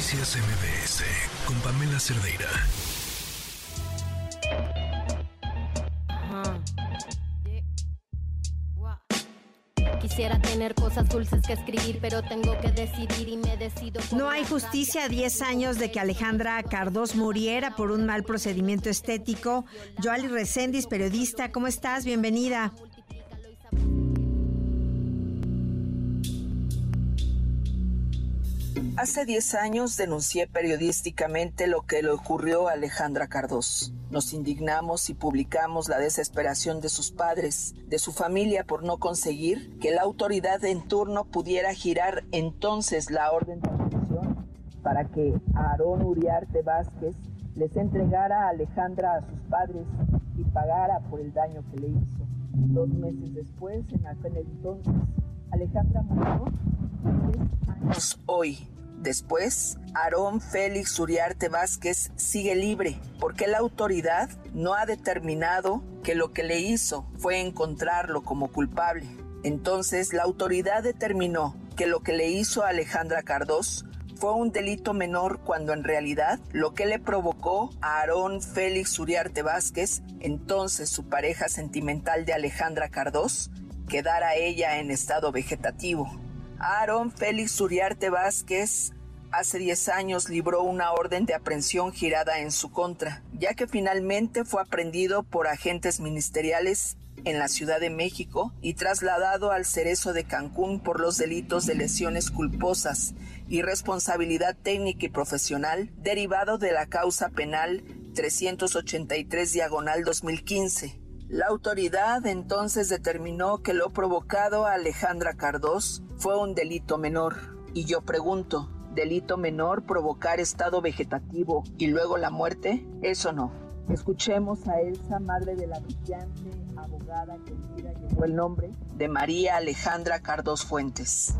Noticias MBS con Pamela Cerdeira. Quisiera tener cosas dulces que escribir, pero tengo que decidir y me decido. No hay justicia a 10 años de que Alejandra Cardós muriera por un mal procedimiento estético. Joali Recendis, periodista, ¿cómo estás? Bienvenida. Hace 10 años denuncié periodísticamente lo que le ocurrió a Alejandra Cardós. Nos indignamos y publicamos la desesperación de sus padres, de su familia por no conseguir que la autoridad en turno pudiera girar entonces la orden de aprehensión para que Aarón Uriarte Vázquez les entregara a Alejandra a sus padres y pagara por el daño que le hizo. Dos meses después, en aquel entonces, Alejandra murió 10 años hoy Después, Aarón Félix Uriarte Vázquez sigue libre porque la autoridad no ha determinado que lo que le hizo fue encontrarlo como culpable. Entonces, la autoridad determinó que lo que le hizo a Alejandra Cardós fue un delito menor cuando en realidad lo que le provocó a Aarón Félix Uriarte Vázquez, entonces su pareja sentimental de Alejandra Cardós, quedara ella en estado vegetativo. Aaron Félix Uriarte Vázquez hace 10 años libró una orden de aprehensión girada en su contra, ya que finalmente fue aprendido por agentes ministeriales en la Ciudad de México y trasladado al Cerezo de Cancún por los delitos de lesiones culposas y responsabilidad técnica y profesional derivado de la causa penal 383 diagonal 2015. La autoridad entonces determinó que lo provocado a Alejandra Cardós fue un delito menor. Y yo pregunto, ¿delito menor provocar estado vegetativo y luego la muerte? Eso no. Escuchemos a Elsa, madre de la brillante abogada que llevó el nombre de María Alejandra Cardós Fuentes.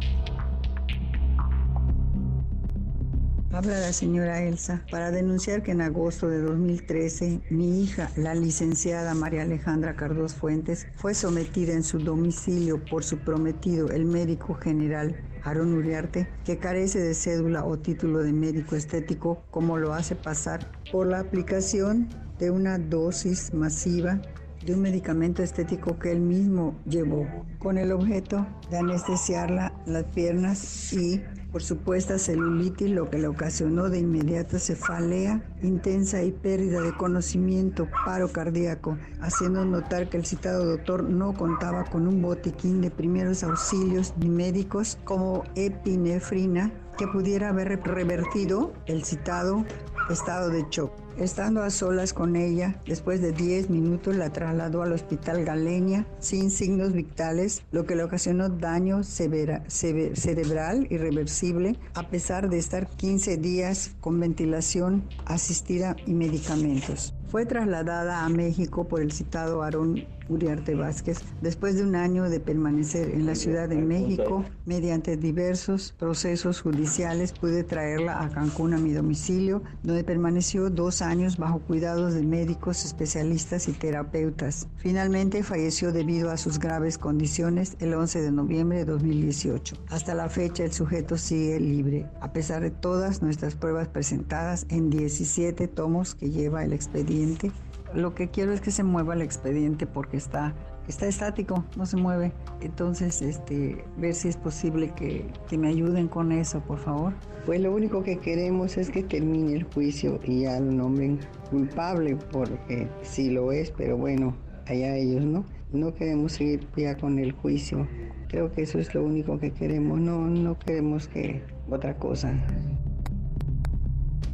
Habla la señora Elsa para denunciar que en agosto de 2013 mi hija, la licenciada María Alejandra Cardós Fuentes, fue sometida en su domicilio por su prometido, el médico general Aaron Uriarte, que carece de cédula o título de médico estético, como lo hace pasar por la aplicación de una dosis masiva de un medicamento estético que él mismo llevó, con el objeto de anestesiarla las piernas y por supuesta celulitis, lo que le ocasionó de inmediato cefalea intensa y pérdida de conocimiento, paro cardíaco, haciendo notar que el citado doctor no contaba con un botiquín de primeros auxilios ni médicos como epinefrina que pudiera haber revertido el citado estado de shock. Estando a solas con ella, después de 10 minutos la trasladó al hospital Galenia sin signos vitales, lo que le ocasionó daño cerebral irreversible, a pesar de estar 15 días con ventilación asistida y medicamentos. Fue trasladada a México por el citado Aarón Uriarte Vázquez después de un año de permanecer en la Ciudad de México. Mediante diversos procesos judiciales pude traerla a Cancún a mi domicilio, donde permaneció dos años bajo cuidados de médicos, especialistas y terapeutas. Finalmente falleció debido a sus graves condiciones el 11 de noviembre de 2018. Hasta la fecha el sujeto sigue libre, a pesar de todas nuestras pruebas presentadas en 17 tomos que lleva el expediente lo que quiero es que se mueva el expediente porque está, está estático, no se mueve. Entonces, este, ver si es posible que, que me ayuden con eso, por favor. Pues lo único que queremos es que termine el juicio y ya lo nombren culpable, porque sí lo es, pero bueno, allá ellos, ¿no? No queremos seguir ya con el juicio. Creo que eso es lo único que queremos, no, no queremos que otra cosa.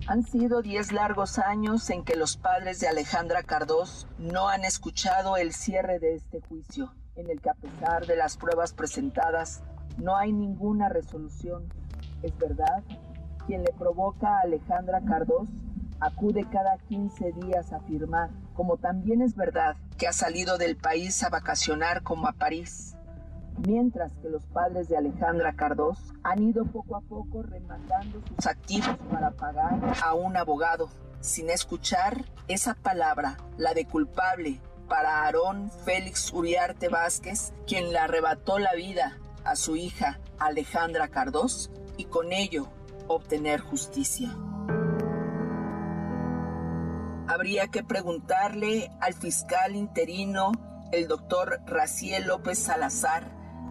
Han sido diez largos años en que los padres de Alejandra Cardós no han escuchado el cierre de este juicio, en el que a pesar de las pruebas presentadas, no hay ninguna resolución. Es verdad, quien le provoca a Alejandra Cardós acude cada 15 días a firmar, como también es verdad que ha salido del país a vacacionar como a París mientras que los padres de Alejandra Cardós han ido poco a poco remandando sus activos para pagar a un abogado, sin escuchar esa palabra, la de culpable, para Aarón Félix Uriarte Vázquez, quien le arrebató la vida a su hija Alejandra Cardós y con ello obtener justicia. Habría que preguntarle al fiscal interino, el doctor Raciel López Salazar,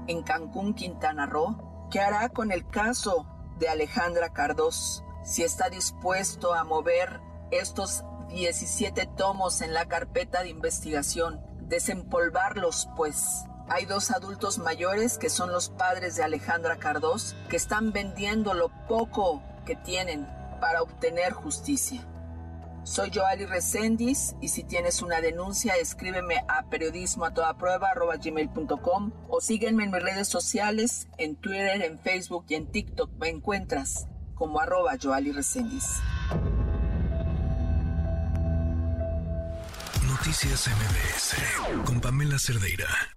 en Cancún, Quintana Roo, qué hará con el caso de Alejandra Cardós, si está dispuesto a mover estos 17 tomos en la carpeta de investigación, desempolvarlos pues. Hay dos adultos mayores que son los padres de Alejandra Cardós que están vendiendo lo poco que tienen para obtener justicia. Soy Joali Recendis y si tienes una denuncia escríbeme a periodismo o sígueme en mis redes sociales, en Twitter, en Facebook y en TikTok me encuentras como arroba Joali. Noticias MBS con Pamela Cerdeira.